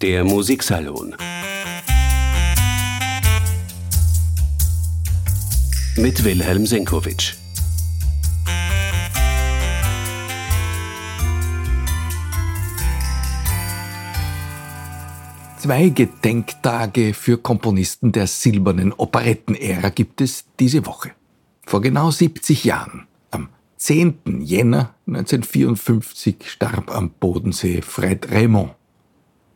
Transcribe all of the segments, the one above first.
Der Musiksalon mit Wilhelm Senkowitsch. Zwei Gedenktage für Komponisten der silbernen Operettenära gibt es diese Woche. Vor genau 70 Jahren, am 10. Jänner 1954, starb am Bodensee Fred Raymond.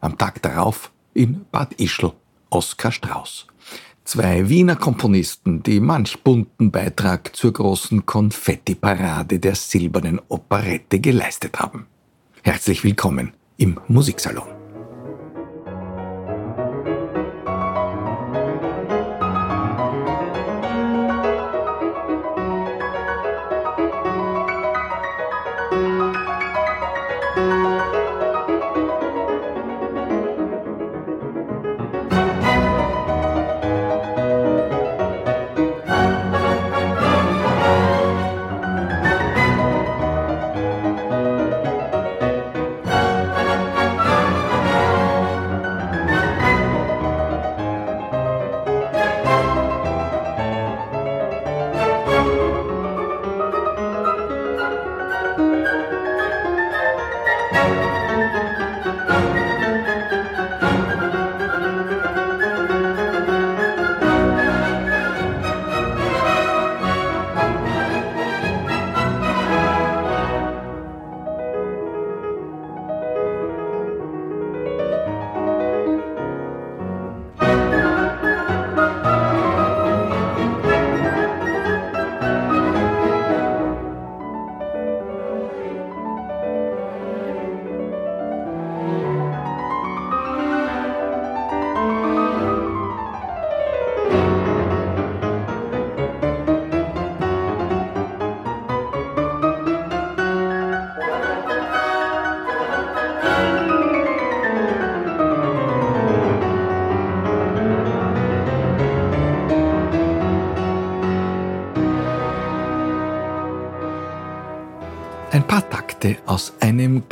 Am Tag darauf in Bad Ischl Oskar Strauß. Zwei Wiener Komponisten, die manch bunten Beitrag zur großen Konfetti-Parade der silbernen Operette geleistet haben. Herzlich willkommen im Musiksalon.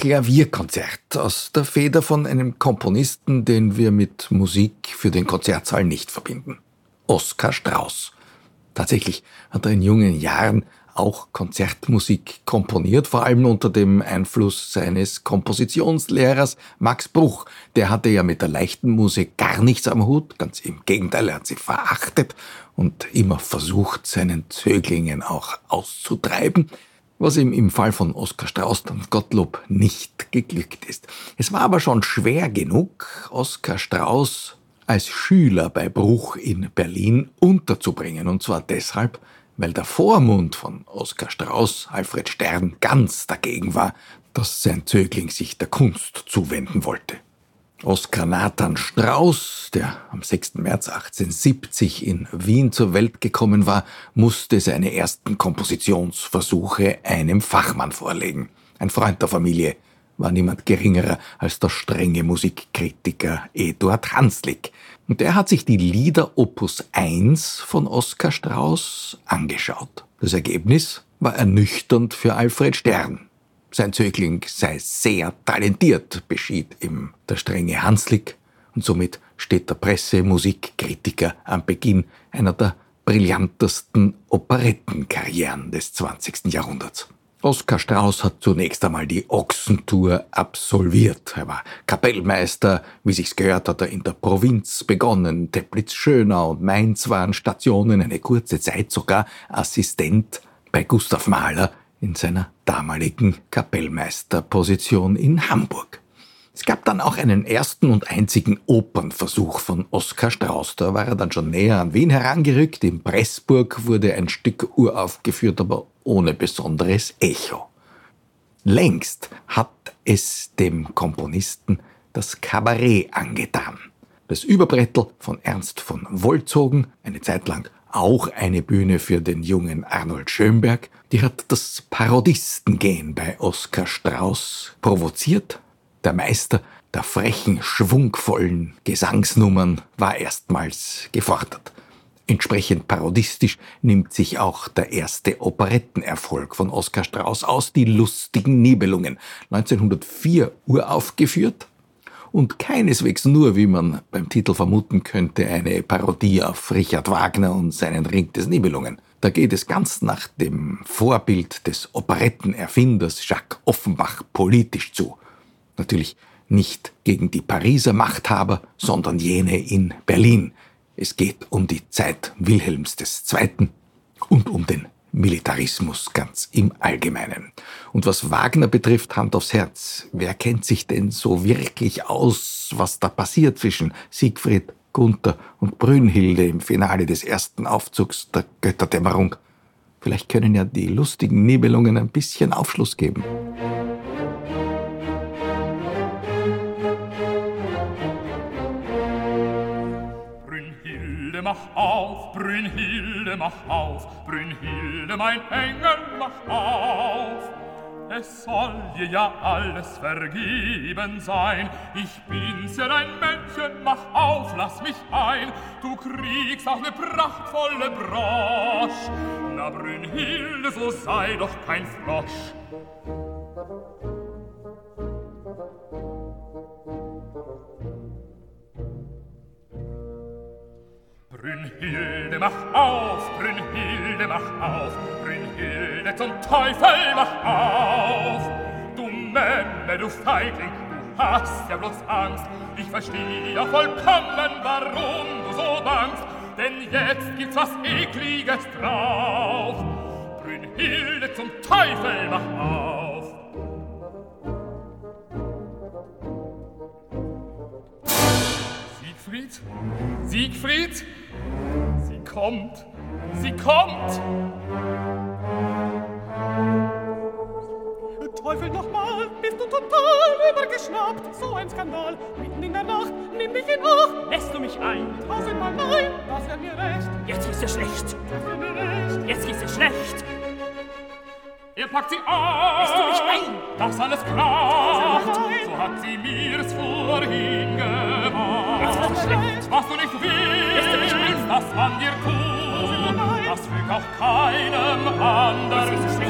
Klavierkonzert aus der Feder von einem Komponisten, den wir mit Musik für den Konzertsaal nicht verbinden. Oskar Strauß. Tatsächlich hat er in jungen Jahren auch Konzertmusik komponiert, vor allem unter dem Einfluss seines Kompositionslehrers Max Bruch. Der hatte ja mit der leichten Musik gar nichts am Hut, ganz im Gegenteil, er hat sie verachtet und immer versucht, seinen Zöglingen auch auszutreiben was ihm im Fall von Oskar Strauß und Gottlob nicht geglückt ist. Es war aber schon schwer genug, Oskar Strauß als Schüler bei Bruch in Berlin unterzubringen, und zwar deshalb, weil der Vormund von Oskar Strauß, Alfred Stern, ganz dagegen war, dass sein Zögling sich der Kunst zuwenden wollte. Oskar Nathan Strauß, der am 6. März 1870 in Wien zur Welt gekommen war, musste seine ersten Kompositionsversuche einem Fachmann vorlegen. Ein Freund der Familie war niemand geringerer als der strenge Musikkritiker Eduard Hanslick. Und er hat sich die Lieder Opus 1 von Oskar Strauß angeschaut. Das Ergebnis war ernüchternd für Alfred Stern. Sein Zögling sei sehr talentiert, beschied ihm der strenge Hanslick, und somit steht der Presse-Musikkritiker am Beginn einer der brillantesten Operettenkarrieren des 20. Jahrhunderts. Oskar Strauß hat zunächst einmal die Ochsentour absolviert. Er war Kapellmeister, wie sich's gehört, hat er in der Provinz begonnen. Teplitz, Schönau und Mainz waren Stationen, eine kurze Zeit sogar Assistent bei Gustav Mahler in seiner damaligen Kapellmeisterposition in Hamburg. Es gab dann auch einen ersten und einzigen Opernversuch von Oskar Strauß. Da war er dann schon näher an Wien herangerückt. In Pressburg wurde ein Stück uraufgeführt, aber ohne besonderes Echo. Längst hat es dem Komponisten das Kabarett angetan. Das Überbrettel von Ernst von Wolzogen, eine Zeit lang auch eine Bühne für den jungen Arnold Schönberg. Die hat das Parodistengehen bei Oskar Strauß provoziert. Der Meister der frechen, schwungvollen Gesangsnummern war erstmals gefordert. Entsprechend parodistisch nimmt sich auch der erste Operettenerfolg von Oskar Strauß aus, die lustigen Nibelungen, 1904 uraufgeführt und keineswegs nur, wie man beim Titel vermuten könnte, eine Parodie auf Richard Wagner und seinen Ring des Nibelungen. Da geht es ganz nach dem Vorbild des Operettenerfinders Jacques Offenbach politisch zu. Natürlich nicht gegen die Pariser Machthaber, sondern jene in Berlin. Es geht um die Zeit Wilhelms II. und um den Militarismus ganz im Allgemeinen. Und was Wagner betrifft, Hand aufs Herz, wer kennt sich denn so wirklich aus, was da passiert zwischen Siegfried, Gunther und Brünnhilde im Finale des ersten Aufzugs der Götterdämmerung? Vielleicht können ja die lustigen Nibelungen ein bisschen Aufschluss geben. Mach auf, Brünnhilde, mach auf, Brünnhilde, mein Engel, mach auf. Es soll dir ja alles vergeben sein. Ich bin's ja dein Männchen, mach auf, lass mich ein. Du kriegst auch ne prachtvolle Brosch. Na, Brünnhilde, so sei doch kein Frosch. Brünnhilde, mach auf, Brünnhilde, mach auf, Brünnhilde, zum Teufel, mach auf! Du Memme, du Feigling, du hast ja bloß Angst, ich verstehe ja vollkommen, warum du so bangst, denn jetzt gibt's was Ekliges drauf. Brünnhilde, zum Teufel, mach auf! Siegfried? Siegfried? Sie kommt! Sie kommt! Teufel nochmal, bist du total übergeschnappt? So ein Skandal, mitten in der Nacht, nimm mich in Acht! Lässt du mich ein? Tausendmal nein, das wär mir recht! Jetzt ist es schlecht! Das wär mir recht! Jetzt ist es schlecht! Er packt sie an! Lässt du mich ein? Das alles kracht! So hat sie mir's vorhin gemacht! Jetzt ist es schlecht! Was du nicht willst, das man dir tut, das fügt auch keinem anderen zu.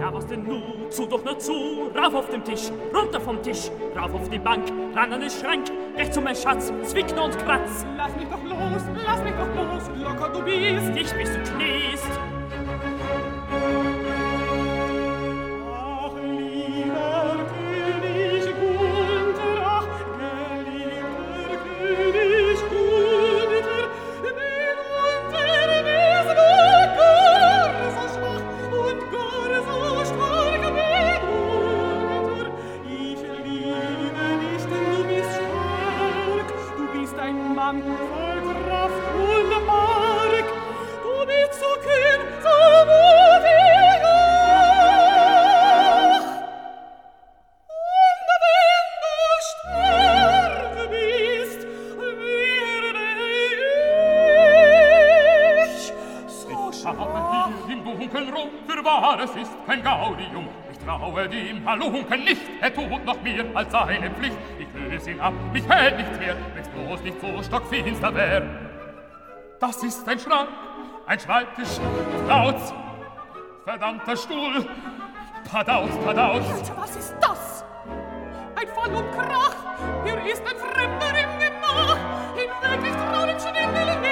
Ja, was denn nun? Zu doch nur zu! Rauf auf den Tisch, runter vom Tisch, rauf auf die Bank, ran an den Schrank, rechts um mein Schatz, zwicken und kratz! Lass mich doch los, lass mich doch los, locker du bist! Dich bis du kniest! Hier im Dunkeln rum, für wahr, es ist kein Gaudium. Ich traue dem Halunken nicht, er tut noch mehr als seine Pflicht. Ich löse ihn ab, mich hält nichts mehr, wenn's bloß nicht so stockfinster wär. Das ist ein Schrank, ein Schreibtisch, Lautz, verdammter Stuhl, Padauz, Padauz. Alter, was ist das? Ein Fall und Krach! Hier ist ein Fremder im Gemach! In wirklich trauen Schwindel nicht!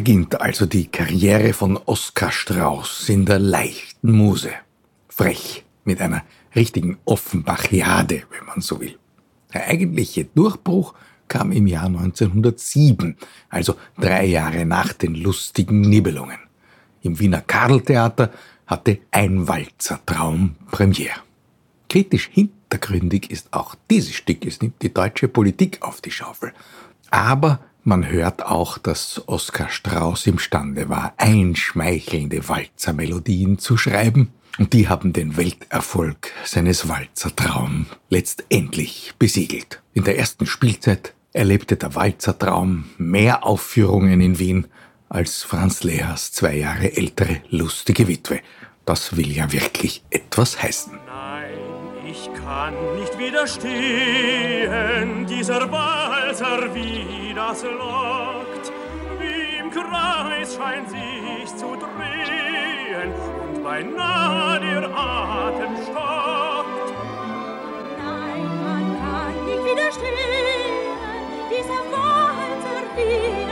Beginnt also die Karriere von Oskar Strauß in der leichten Muse. Frech, mit einer richtigen Offenbachiade, wenn man so will. Der eigentliche Durchbruch kam im Jahr 1907, also drei Jahre nach den lustigen Nibelungen. Im Wiener Karltheater hatte ein Walzertraum Premiere. Kritisch hintergründig ist auch dieses Stück. Es nimmt die deutsche Politik auf die Schaufel. Aber man hört auch, dass Oskar Strauß imstande war, einschmeichelnde Walzermelodien zu schreiben und die haben den Welterfolg seines Walzertraum letztendlich besiegelt. In der ersten Spielzeit erlebte der Walzertraum mehr Aufführungen in Wien als Franz Lehers zwei Jahre ältere lustige Witwe. Das will ja wirklich etwas heißen. Kann nicht widerstehen, dieser Walzer, wie das lockt. Wie im Kreis scheint sich zu drehen und beinahe der Atem stockt. Nein, man kann nicht widerstehen, dieser Walzer, wie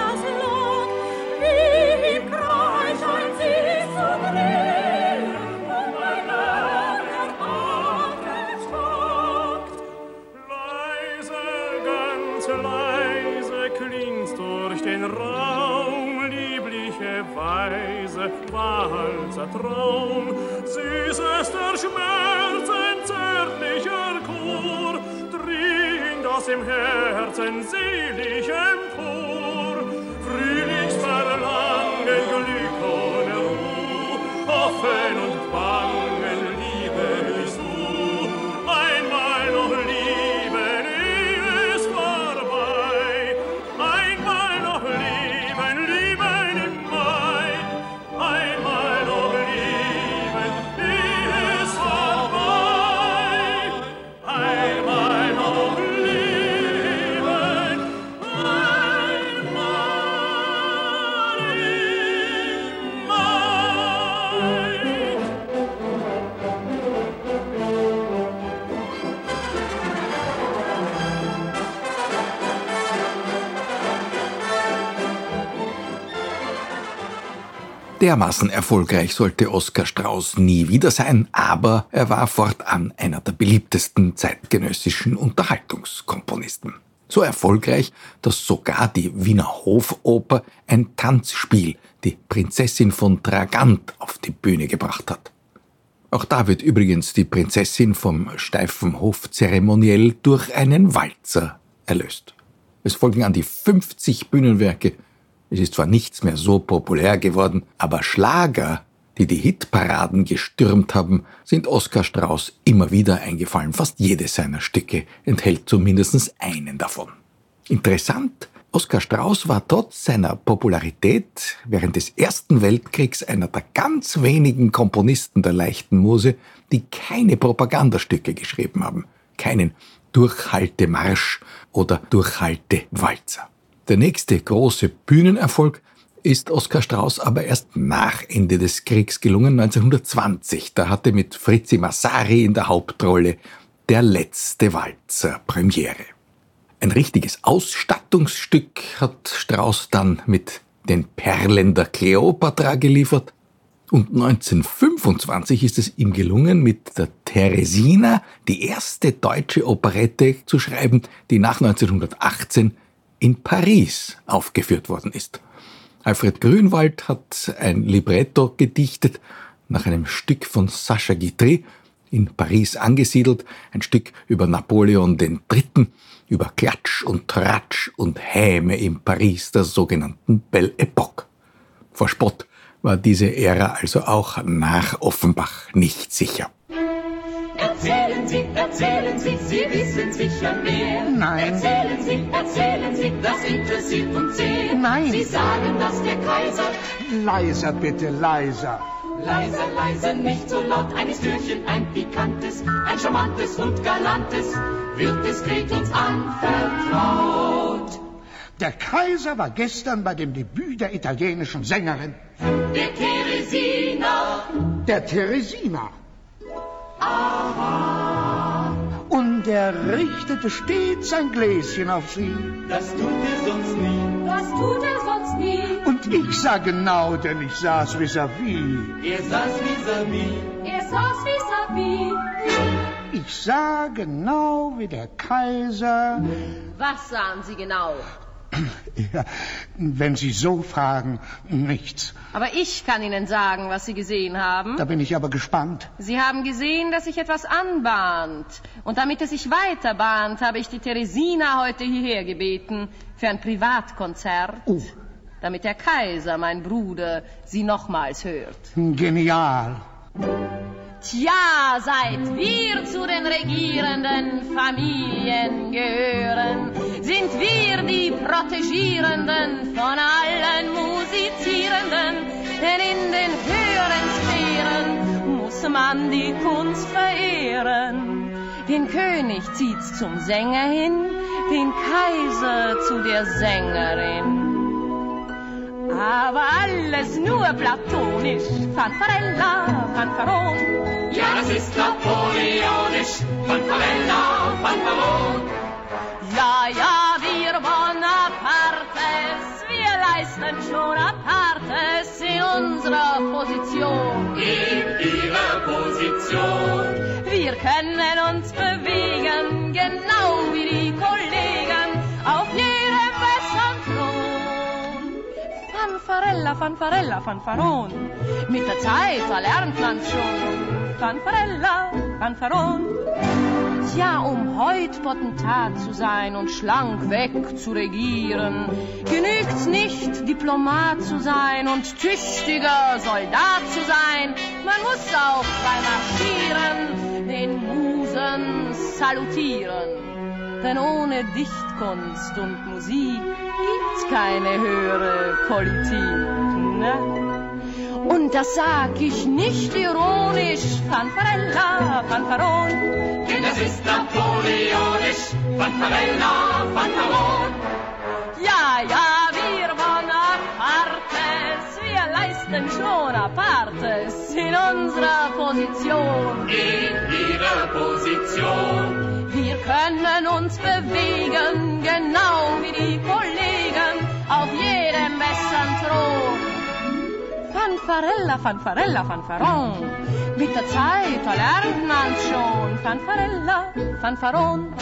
Walzer Traum, süßester Schmerzen, zärtlicher Chor, dringt aus dem Herzen selig empor. Frühlingsverlangen, Glück ohne Ruhe, Hoffen Dermaßen erfolgreich sollte Oskar Strauß nie wieder sein, aber er war fortan einer der beliebtesten zeitgenössischen Unterhaltungskomponisten. So erfolgreich, dass sogar die Wiener Hofoper ein Tanzspiel, die Prinzessin von Tragant, auf die Bühne gebracht hat. Auch da wird übrigens die Prinzessin vom steifen Hofzeremoniell durch einen Walzer erlöst. Es folgen an die 50 Bühnenwerke. Es ist zwar nichts mehr so populär geworden, aber Schlager, die die Hitparaden gestürmt haben, sind Oskar Strauß immer wieder eingefallen. Fast jedes seiner Stücke enthält zumindest einen davon. Interessant, Oskar Strauß war trotz seiner Popularität während des Ersten Weltkriegs einer der ganz wenigen Komponisten der leichten Muse, die keine Propagandastücke geschrieben haben. Keinen Durchhaltemarsch oder Durchhaltewalzer. Der nächste große Bühnenerfolg ist Oskar Strauß aber erst nach Ende des Kriegs gelungen, 1920. Da hatte mit Fritzi Massari in der Hauptrolle Der letzte Walzer Premiere. Ein richtiges Ausstattungsstück hat Strauß dann mit den Perlen der Kleopatra geliefert. Und 1925 ist es ihm gelungen, mit der Teresina die erste deutsche Operette zu schreiben, die nach 1918 in Paris aufgeführt worden ist. Alfred Grünwald hat ein Libretto gedichtet nach einem Stück von Sacha Guitry, in Paris angesiedelt, ein Stück über Napoleon III., über Klatsch und Tratsch und Häme in Paris der sogenannten Belle Epoque. Vor Spott war diese Ära also auch nach Offenbach nicht sicher. Erzählen Sie, erzählen Sie, sicher mehr. Nein. Erzählen Sie, erzählen Sie, das interessiert uns sehr. Nein. Sie sagen, dass der Kaiser Leiser bitte, leiser. leise, leise, nicht so laut, ein Türchen, ein pikantes, ein charmantes und galantes, wird diskret uns anvertraut. Der Kaiser war gestern bei dem Debüt der italienischen Sängerin. Der Teresina. Der Teresina. Aha. Und er richtete stets ein Gläschen auf sie. Das tut er sonst nie. Das tut er sonst nie. Und ich sah genau, denn ich saß vis-à-vis. Er saß vis-à-vis. Er saß vis-à-vis. Ich sah genau wie der Kaiser. Was sahen Sie genau? Ja, wenn Sie so fragen, nichts. Aber ich kann Ihnen sagen, was Sie gesehen haben. Da bin ich aber gespannt. Sie haben gesehen, dass sich etwas anbahnt. Und damit es sich weiter bahnt, habe ich die Teresina heute hierher gebeten für ein Privatkonzert. Oh. Damit der Kaiser, mein Bruder, sie nochmals hört. Genial. Tja, seit wir zu den regierenden Familien gehören, sind wir die Protegierenden von allen Musizierenden, denn in den höheren Sphären muss man die Kunst verehren. Den König zieht's zum Sänger hin, den Kaiser zu der Sängerin. Aber alles nur platonisch, Fanfarella, Fanfaron. Ja, das ist napoleonisch. Fanfarella, Fanfaron. Ja, ja, wir Bonapartes, wir leisten schon Apartes in unserer Position. In ihrer Position. Wir können uns bewegen, genau wie die Kollegen, Fanfarella, Fanfarella, Fanfaron, mit der Zeit erlernt man's schon. Fanfarella, Fanfaron. Tja, um heut Potentat zu sein und schlank weg zu regieren, genügt's nicht, Diplomat zu sein und tüchtiger Soldat zu sein. Man muss auch beim Marschieren den Musen salutieren. Denn ohne Dichtkunst und Musik gibt's keine höhere Politik. Ne? Und das sag ich nicht ironisch, Fanfarella, Fanfaron. Denn das ist napoleonisch. Fanfarella, Fanfaron. Ja, ja, wir Bonapartes, wir leisten schon Apartes in unserer Position. In ihrer Position. Wir können uns bewegen, Fanfarella, Fanfarella, Fanfaron. Mit der Zeit erlernt man's schon. Fanfarella, Fanfaron.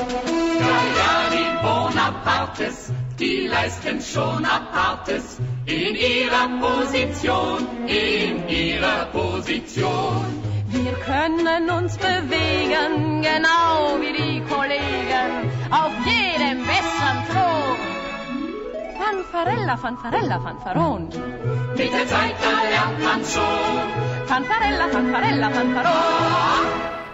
Die Bonapartes, die leisten schon Apartes. In ihrer Position, in ihrer Position. Wir können uns bewegen, genau wie die Kollegen, auf Thron. Fanfarella, Fanfarella, Fanfaron. Mit der Zeit erlernt man schon. Fanfarella, Fanfarella, Fanfaron.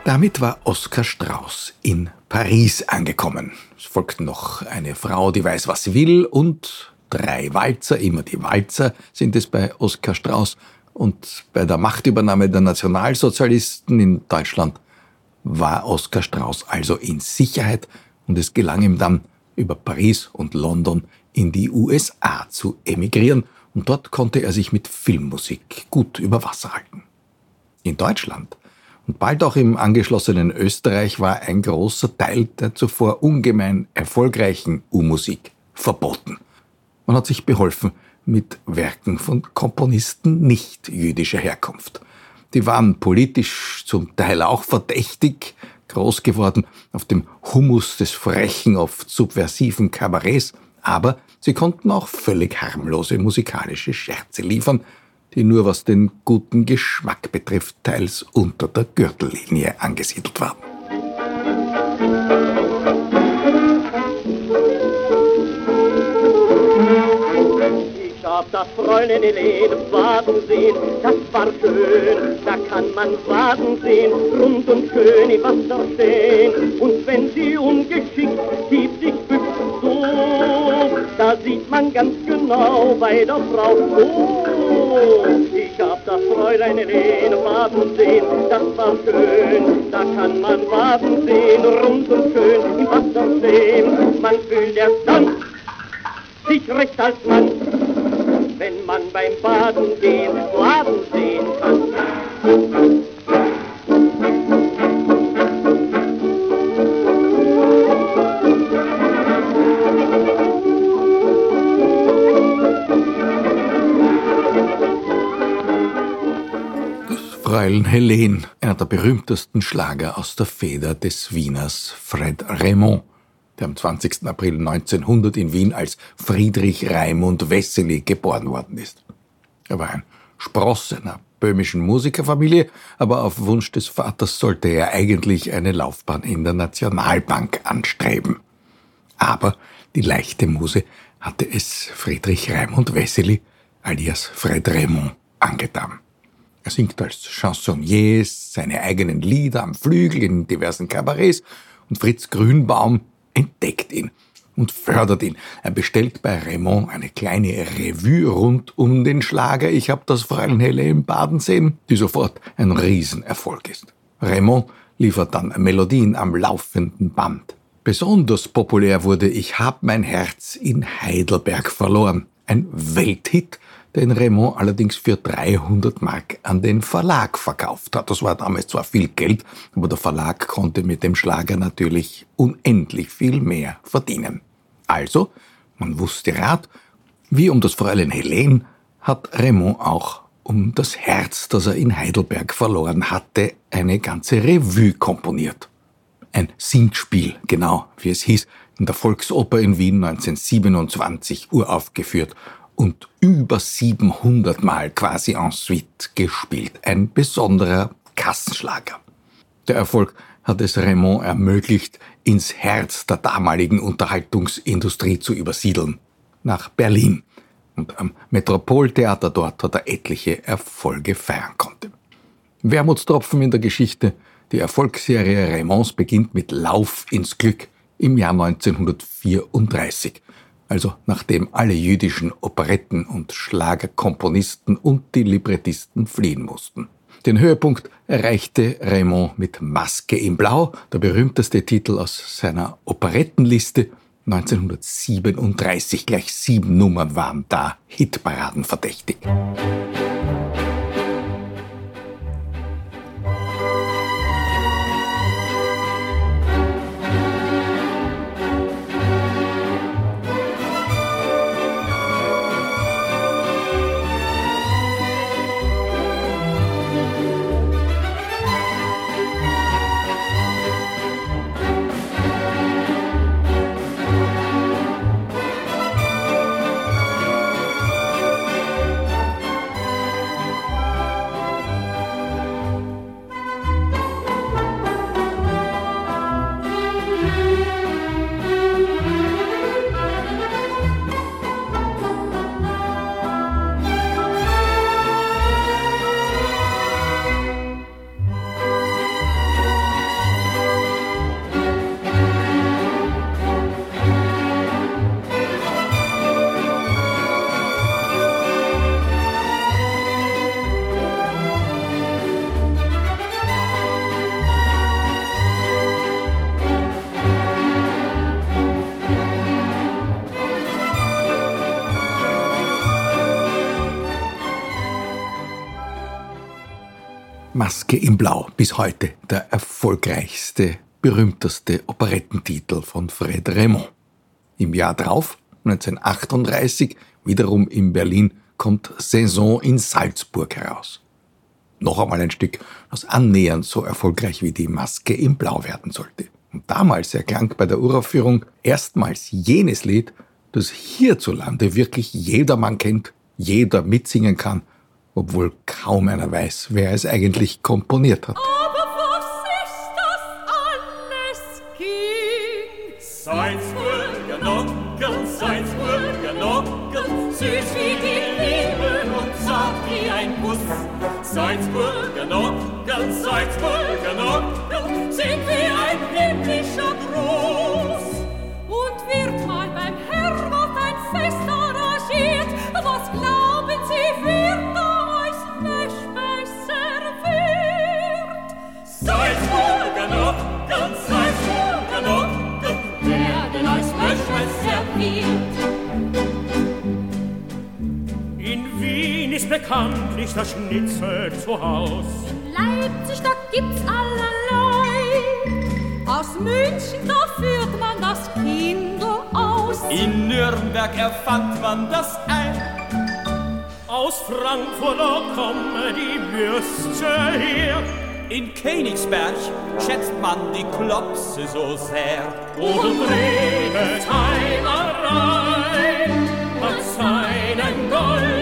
Damit war Oskar Strauß in Paris angekommen. Es folgten noch eine Frau, die weiß, was sie will, und drei Walzer, immer die Walzer sind es bei Oskar Strauß. Und bei der Machtübernahme der Nationalsozialisten in Deutschland war Oskar Strauß also in Sicherheit und es gelang ihm dann, über Paris und London in die USA zu emigrieren und dort konnte er sich mit Filmmusik gut über Wasser halten. In Deutschland und bald auch im angeschlossenen Österreich war ein großer Teil der zuvor ungemein erfolgreichen U-Musik verboten. Man hat sich beholfen mit Werken von Komponisten nicht jüdischer Herkunft. Die waren politisch zum Teil auch verdächtig groß geworden auf dem Humus des frechen, oft subversiven Kabarets, aber sie konnten auch völlig harmlose musikalische Scherze liefern, die nur was den guten Geschmack betrifft, teils unter der Gürtellinie angesiedelt waren. Ich hab das Fräulein Helene baden sehen, das war schön, da kann man baden sehen, rund und schön im Wasser stehen. Und wenn sie ungeschickt tief sich bückt, so, da sieht man ganz genau bei der Frau, oh, ich hab das Fräulein Helene baden sehen, das war schön, da kann man baden sehen, rund und schön im Wasser stehen. Man fühlt erst dann, sich recht als Mann, wenn man beim Baden gehen Baden sehen kann. Fräulein Helene, einer der berühmtesten Schlager aus der Feder des Wieners Fred Raymond, der am 20. April 1900 in Wien als Friedrich Raimund Wessely geboren worden ist. Er war ein Spross einer böhmischen Musikerfamilie, aber auf Wunsch des Vaters sollte er eigentlich eine Laufbahn in der Nationalbank anstreben. Aber die leichte Muse hatte es Friedrich Raimund Wessely alias Fred Raymond angetan. Er singt als Chansonnier seine eigenen Lieder am Flügel in diversen Kabarets und Fritz Grünbaum entdeckt ihn und fördert ihn. Er bestellt bei Raymond eine kleine Revue rund um den Schlager Ich hab das Fräulein Helle im Baden sehen, die sofort ein Riesenerfolg ist. Raymond liefert dann Melodien am laufenden Band. Besonders populär wurde Ich hab mein Herz in Heidelberg verloren. Ein Welthit, den Raymond allerdings für 300 Mark an den Verlag verkauft hat. Das war damals zwar viel Geld, aber der Verlag konnte mit dem Schlager natürlich unendlich viel mehr verdienen. Also, man wusste Rat, wie um das Fräulein Helene hat Raymond auch um das Herz, das er in Heidelberg verloren hatte, eine ganze Revue komponiert. Ein Singspiel, genau wie es hieß, in der Volksoper in Wien 1927 uraufgeführt und über 700 Mal quasi en suite gespielt. Ein besonderer Kassenschlager. Der Erfolg hat es Raymond ermöglicht, ins Herz der damaligen Unterhaltungsindustrie zu übersiedeln. Nach Berlin. Und am Metropoltheater dort hat er etliche Erfolge feiern konnte. Wermutstropfen in der Geschichte. Die Erfolgsserie Raymonds beginnt mit Lauf ins Glück im Jahr 1934 also nachdem alle jüdischen Operetten- und Schlagerkomponisten und die Librettisten fliehen mussten. Den Höhepunkt erreichte Raymond mit Maske in Blau, der berühmteste Titel aus seiner Operettenliste. 1937 gleich sieben Nummern waren da Hitparaden verdächtig. Maske in Blau, bis heute der erfolgreichste, berühmteste Operettentitel von Fred Raymond. Im Jahr drauf, 1938, wiederum in Berlin, kommt Saison in Salzburg heraus. Noch einmal ein Stück, das annähernd so erfolgreich wie die Maske in Blau werden sollte. Und damals erklang bei der Uraufführung erstmals jenes Lied, das hierzulande wirklich jedermann kennt, jeder mitsingen kann obwohl kaum einer weiß, wer es eigentlich komponiert hat. Aber was ist das alles ging? Salzburger bekanntlich das Schnitzel zu Haus. In Leipzig, da gibt's allerlei. Aus München, da führt man das Kind aus. In Nürnberg erfand man das Ei. Aus Frankfurt, da kommen die Würste her. In Königsberg schätzt man die Klopse so sehr. Und Redesheimerei hat seinen goldenen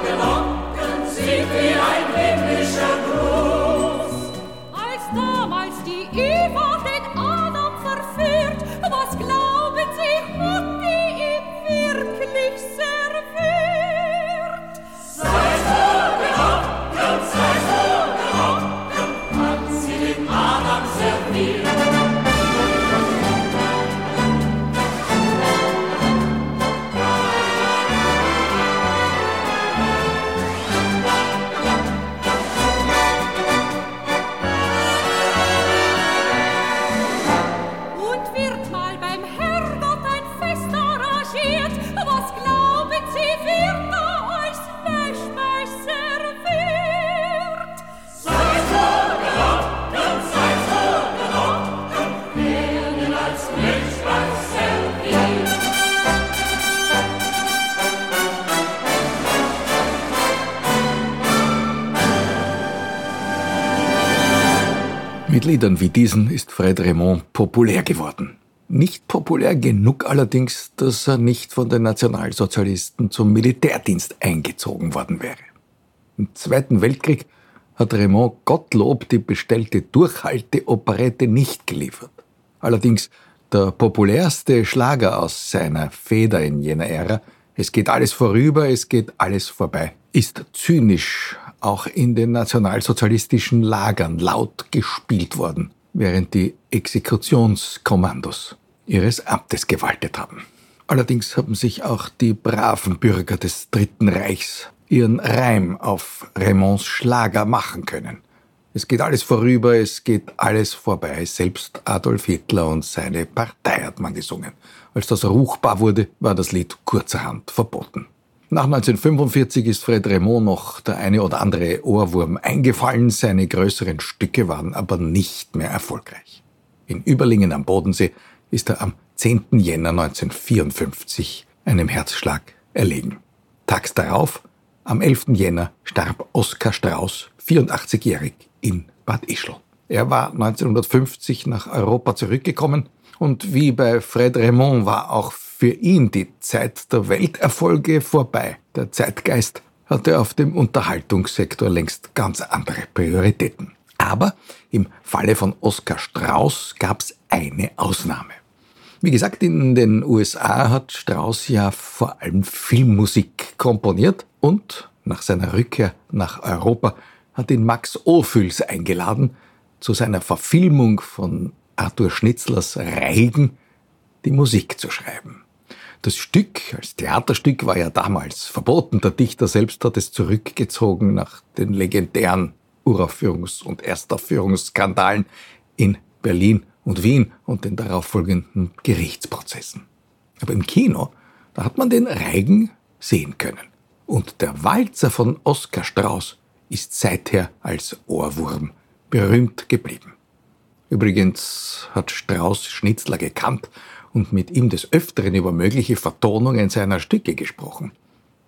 yourself me. Liedern wie diesen ist Fred Raymond populär geworden. Nicht populär genug allerdings, dass er nicht von den Nationalsozialisten zum Militärdienst eingezogen worden wäre. Im Zweiten Weltkrieg hat Raymond Gottlob die bestellte Durchhalteoperette nicht geliefert. Allerdings der populärste Schlager aus seiner Feder in jener Ära, Es geht alles vorüber, es geht alles vorbei, ist zynisch auch in den nationalsozialistischen Lagern laut gespielt worden, während die Exekutionskommandos ihres Amtes gewaltet haben. Allerdings haben sich auch die braven Bürger des Dritten Reichs ihren Reim auf Raymonds Schlager machen können. Es geht alles vorüber, es geht alles vorbei. Selbst Adolf Hitler und seine Partei hat man gesungen. Als das ruchbar wurde, war das Lied kurzerhand verboten. Nach 1945 ist Fred Raymond noch der eine oder andere Ohrwurm eingefallen, seine größeren Stücke waren aber nicht mehr erfolgreich. In Überlingen am Bodensee ist er am 10. Jänner 1954 einem Herzschlag erlegen. Tags darauf, am 11. Jänner, starb Oskar Strauß, 84-jährig, in Bad Ischl. Er war 1950 nach Europa zurückgekommen und wie bei Fred Raymond war auch für ihn die Zeit der Welterfolge vorbei. Der Zeitgeist hatte auf dem Unterhaltungssektor längst ganz andere Prioritäten. Aber im Falle von Oskar Strauß gab es eine Ausnahme. Wie gesagt, in den USA hat Strauß ja vor allem Filmmusik komponiert und nach seiner Rückkehr nach Europa hat ihn Max Ophüls eingeladen, zu seiner Verfilmung von Arthur Schnitzlers Reigen die Musik zu schreiben. Das Stück als Theaterstück war ja damals verboten. Der Dichter selbst hat es zurückgezogen nach den legendären Uraufführungs- und Erstaufführungsskandalen in Berlin und Wien und den darauffolgenden Gerichtsprozessen. Aber im Kino, da hat man den Reigen sehen können. Und der Walzer von Oskar Strauß ist seither als Ohrwurm berühmt geblieben. Übrigens hat Strauß Schnitzler gekannt und mit ihm des Öfteren über mögliche Vertonungen seiner Stücke gesprochen.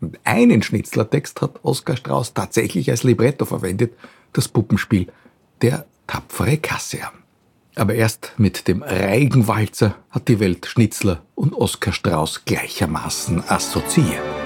Und einen Schnitzlertext hat Oskar Strauß tatsächlich als Libretto verwendet, das Puppenspiel Der tapfere Kassian. Aber erst mit dem Reigenwalzer hat die Welt Schnitzler und Oskar Strauß gleichermaßen assoziiert.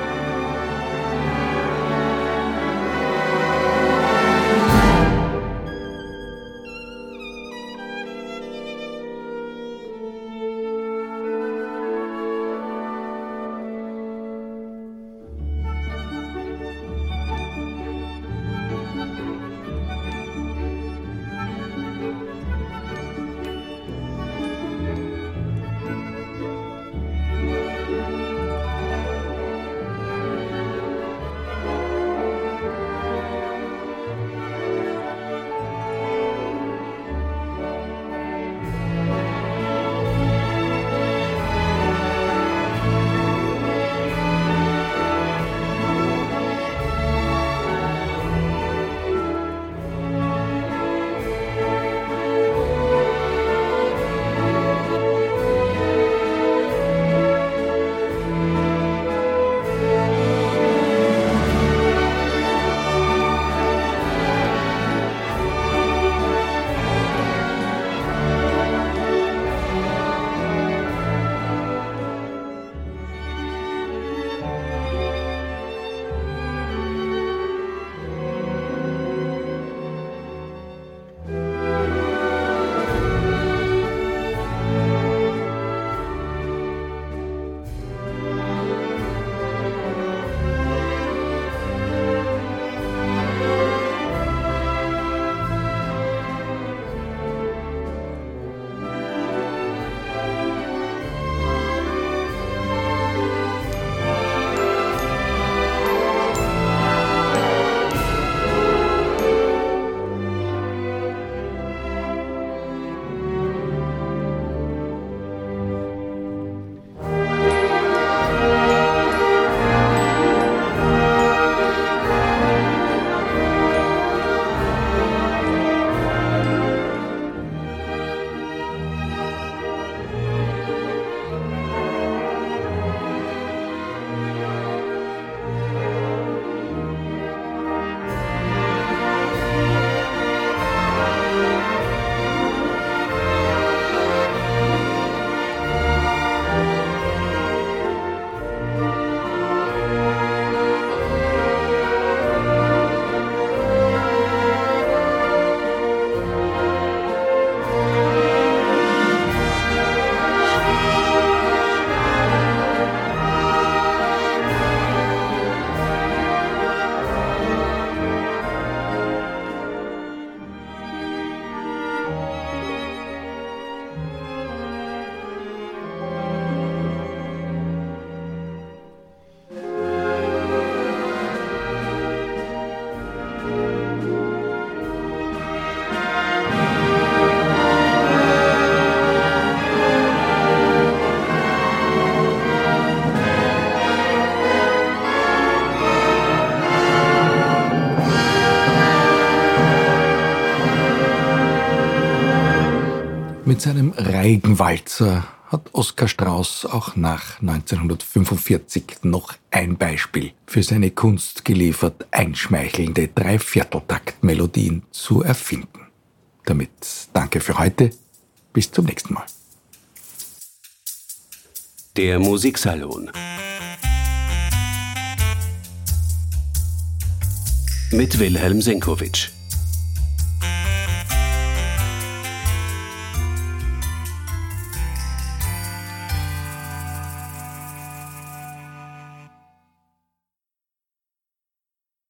Mit seinem Reigenwalzer hat Oskar Strauß auch nach 1945 noch ein Beispiel für seine Kunst geliefert, einschmeichelnde Dreivierteltaktmelodien zu erfinden. Damit danke für heute, bis zum nächsten Mal. Der Musiksalon mit Wilhelm Senkowitsch.